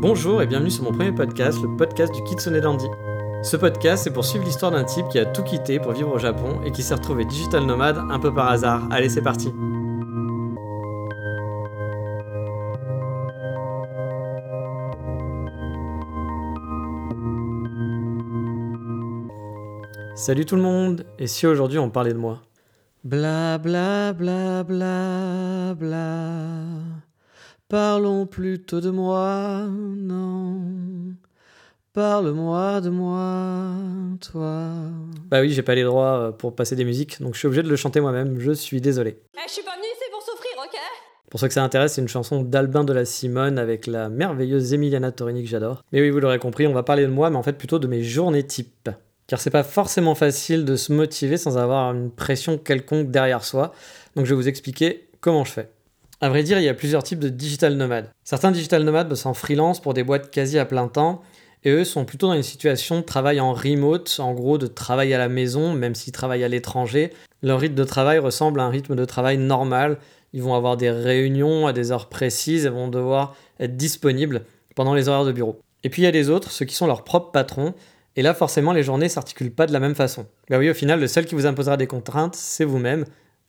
Bonjour et bienvenue sur mon premier podcast, le podcast du Kitsune Dandy. Ce podcast, c'est pour suivre l'histoire d'un type qui a tout quitté pour vivre au Japon et qui s'est retrouvé digital nomade un peu par hasard. Allez, c'est parti Salut tout le monde Et si aujourd'hui on parlait de moi? Bla bla bla bla bla Parlons plutôt de moi, non. Parle-moi de moi, toi. Bah oui, j'ai pas les droits euh, pour passer des musiques, donc je suis obligé de le chanter moi-même, je suis désolé. Eh, je suis pas venu ici pour souffrir, ok? Pour ceux que ça intéresse, c'est une chanson d'Albin de la Simone avec la merveilleuse Emiliana Torini que j'adore. Mais oui, vous l'aurez compris, on va parler de moi, mais en fait plutôt de mes journées types. Car c'est pas forcément facile de se motiver sans avoir une pression quelconque derrière soi, donc je vais vous expliquer comment je fais. À vrai dire, il y a plusieurs types de digital nomades. Certains digital nomades bossent en freelance pour des boîtes quasi à plein temps, et eux sont plutôt dans une situation de travail en remote, en gros de travail à la maison, même s'ils travaillent à l'étranger. Leur rythme de travail ressemble à un rythme de travail normal. Ils vont avoir des réunions à des heures précises et vont devoir être disponibles pendant les horaires de bureau. Et puis il y a les autres, ceux qui sont leurs propres patrons, et là forcément les journées s'articulent pas de la même façon. Bah oui, au final, le seul qui vous imposera des contraintes, c'est vous-même,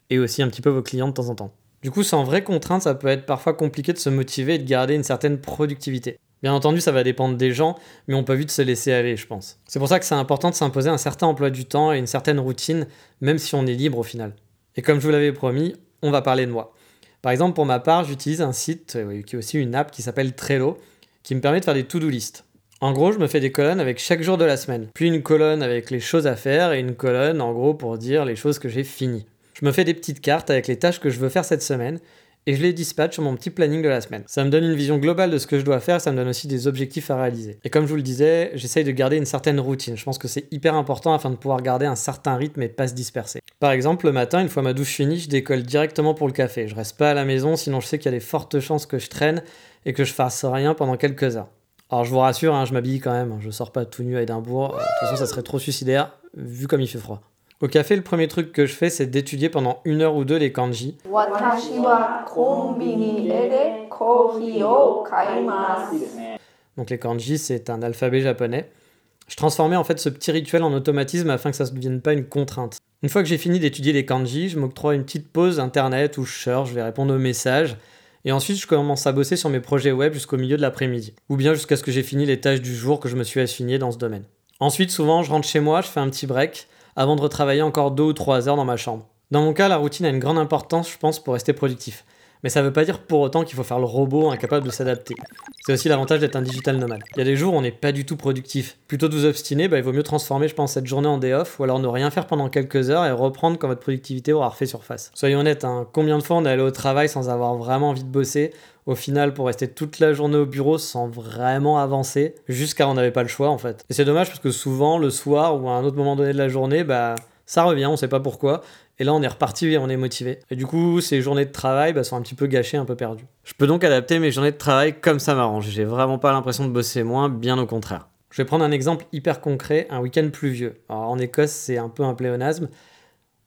et aussi un petit peu vos clients de temps en temps. Du coup, sans vraie contrainte, ça peut être parfois compliqué de se motiver et de garder une certaine productivité. Bien entendu, ça va dépendre des gens, mais on peut vite se laisser aller, je pense. C'est pour ça que c'est important de s'imposer un certain emploi du temps et une certaine routine, même si on est libre au final. Et comme je vous l'avais promis, on va parler de moi. Par exemple, pour ma part, j'utilise un site, euh, qui est aussi une app qui s'appelle Trello, qui me permet de faire des to-do list. En gros, je me fais des colonnes avec chaque jour de la semaine, puis une colonne avec les choses à faire et une colonne en gros pour dire les choses que j'ai finies. Je me fais des petites cartes avec les tâches que je veux faire cette semaine et je les dispatche sur mon petit planning de la semaine. Ça me donne une vision globale de ce que je dois faire, ça me donne aussi des objectifs à réaliser. Et comme je vous le disais, j'essaye de garder une certaine routine. Je pense que c'est hyper important afin de pouvoir garder un certain rythme et pas se disperser. Par exemple, le matin, une fois ma douche finie, je décolle directement pour le café. Je reste pas à la maison, sinon je sais qu'il y a des fortes chances que je traîne et que je fasse rien pendant quelques heures. Alors je vous rassure, hein, je m'habille quand même, je sors pas tout nu à Édimbourg, de toute façon ça serait trop suicidaire, vu comme il fait froid. Au café, le premier truc que je fais, c'est d'étudier pendant une heure ou deux les kanji. Donc les kanji, c'est un alphabet japonais. Je transformais en fait ce petit rituel en automatisme afin que ça ne devienne pas une contrainte. Une fois que j'ai fini d'étudier les kanji, je m'octroie une petite pause internet où je cherche, je vais répondre aux messages. Et ensuite, je commence à bosser sur mes projets web jusqu'au milieu de l'après-midi. Ou bien jusqu'à ce que j'ai fini les tâches du jour que je me suis assigné dans ce domaine. Ensuite, souvent, je rentre chez moi, je fais un petit break avant de retravailler encore deux ou trois heures dans ma chambre. Dans mon cas, la routine a une grande importance, je pense, pour rester productif. Mais ça ne veut pas dire pour autant qu'il faut faire le robot incapable de s'adapter. C'est aussi l'avantage d'être un digital nomade. Il y a des jours où on n'est pas du tout productif. Plutôt de vous obstiner, bah, il vaut mieux transformer, je pense, cette journée en day off, ou alors ne rien faire pendant quelques heures et reprendre quand votre productivité aura refait surface. Soyons honnêtes, hein, combien de fois on est allé au travail sans avoir vraiment envie de bosser, au final pour rester toute la journée au bureau sans vraiment avancer, car on n'avait pas le choix en fait. Et c'est dommage parce que souvent, le soir ou à un autre moment donné de la journée, bah ça revient, on sait pas pourquoi. Et là, on est reparti et on est motivé. Et du coup, ces journées de travail bah, sont un petit peu gâchées, un peu perdues. Je peux donc adapter mes journées de travail comme ça m'arrange. J'ai vraiment pas l'impression de bosser moins, bien au contraire. Je vais prendre un exemple hyper concret, un week-end pluvieux. Alors en Écosse, c'est un peu un pléonasme.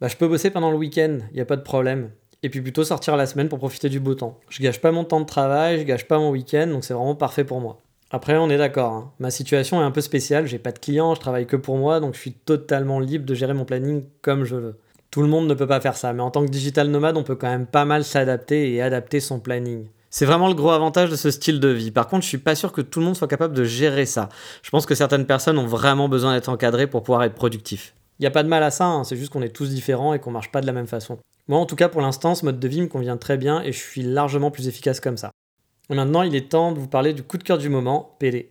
Bah, je peux bosser pendant le week-end, il n'y a pas de problème. Et puis plutôt sortir la semaine pour profiter du beau temps. Je gâche pas mon temps de travail, je gâche pas mon week-end, donc c'est vraiment parfait pour moi. Après, on est d'accord. Hein. Ma situation est un peu spéciale. J'ai pas de clients, je travaille que pour moi, donc je suis totalement libre de gérer mon planning comme je veux. Tout le monde ne peut pas faire ça, mais en tant que digital nomade, on peut quand même pas mal s'adapter et adapter son planning. C'est vraiment le gros avantage de ce style de vie. Par contre, je suis pas sûr que tout le monde soit capable de gérer ça. Je pense que certaines personnes ont vraiment besoin d'être encadrées pour pouvoir être productifs. Il n'y a pas de mal à ça, hein. c'est juste qu'on est tous différents et qu'on marche pas de la même façon. Moi, en tout cas, pour l'instant, ce mode de vie me convient très bien et je suis largement plus efficace comme ça. Et maintenant, il est temps de vous parler du coup de cœur du moment, PD.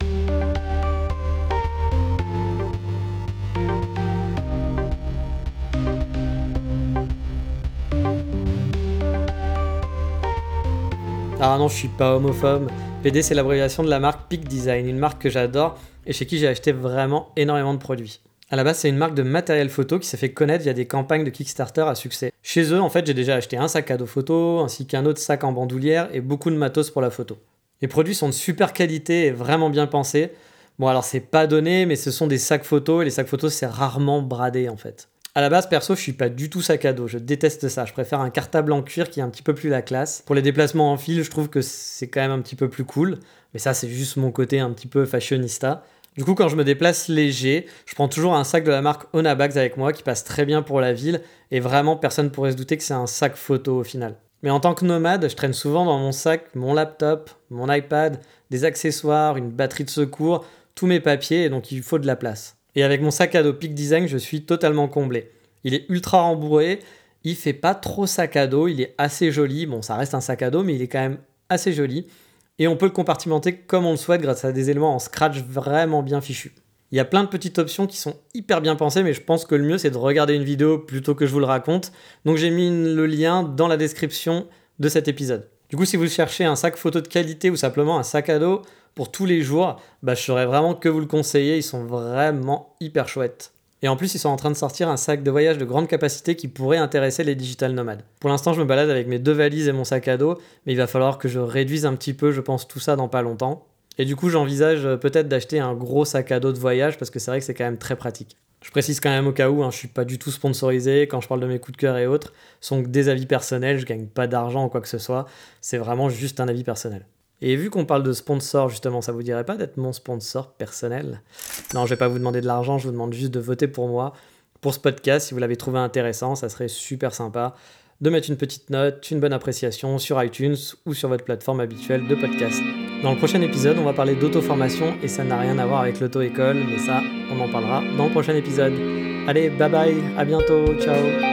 Ah non, je suis pas homophobe. PD, c'est l'abréviation de la marque Peak Design, une marque que j'adore et chez qui j'ai acheté vraiment énormément de produits. À la base, c'est une marque de matériel photo qui s'est fait connaître via des campagnes de Kickstarter à succès. Chez eux, en fait, j'ai déjà acheté un sac à dos photo, ainsi qu'un autre sac en bandoulière et beaucoup de matos pour la photo. Les produits sont de super qualité et vraiment bien pensés. Bon, alors c'est pas donné, mais ce sont des sacs photos et les sacs photos, c'est rarement bradé en fait. À la base, perso, je suis pas du tout sac à dos. Je déteste ça. Je préfère un cartable en cuir qui est un petit peu plus la classe. Pour les déplacements en fil, je trouve que c'est quand même un petit peu plus cool. Mais ça, c'est juste mon côté un petit peu fashionista. Du coup, quand je me déplace léger, je prends toujours un sac de la marque Onabags avec moi qui passe très bien pour la ville. Et vraiment, personne pourrait se douter que c'est un sac photo au final. Mais en tant que nomade, je traîne souvent dans mon sac mon laptop, mon iPad, des accessoires, une batterie de secours, tous mes papiers, et donc il faut de la place. Et avec mon sac à dos Peak Design, je suis totalement comblé. Il est ultra rembourré, il fait pas trop sac à dos, il est assez joli. Bon, ça reste un sac à dos, mais il est quand même assez joli. Et on peut le compartimenter comme on le souhaite grâce à des éléments en scratch vraiment bien fichus. Il y a plein de petites options qui sont hyper bien pensées, mais je pense que le mieux c'est de regarder une vidéo plutôt que je vous le raconte. Donc j'ai mis le lien dans la description de cet épisode. Du coup, si vous cherchez un sac photo de qualité ou simplement un sac à dos pour tous les jours, bah, je saurais vraiment que vous le conseiller. Ils sont vraiment hyper chouettes. Et en plus, ils sont en train de sortir un sac de voyage de grande capacité qui pourrait intéresser les digital nomades. Pour l'instant, je me balade avec mes deux valises et mon sac à dos, mais il va falloir que je réduise un petit peu, je pense, tout ça dans pas longtemps. Et du coup, j'envisage euh, peut-être d'acheter un gros sac à dos de voyage parce que c'est vrai que c'est quand même très pratique. Je précise quand même au cas où, hein, je suis pas du tout sponsorisé quand je parle de mes coups de cœur et autres. Ce sont des avis personnels, je gagne pas d'argent ou quoi que ce soit. C'est vraiment juste un avis personnel. Et vu qu'on parle de sponsor, justement, ça vous dirait pas d'être mon sponsor personnel? Non, je vais pas vous demander de l'argent, je vous demande juste de voter pour moi. Pour ce podcast, si vous l'avez trouvé intéressant, ça serait super sympa de mettre une petite note, une bonne appréciation sur iTunes ou sur votre plateforme habituelle de podcast. Dans le prochain épisode, on va parler d'auto-formation et ça n'a rien à voir avec l'auto-école, mais ça, on en parlera dans le prochain épisode. Allez, bye bye, à bientôt, ciao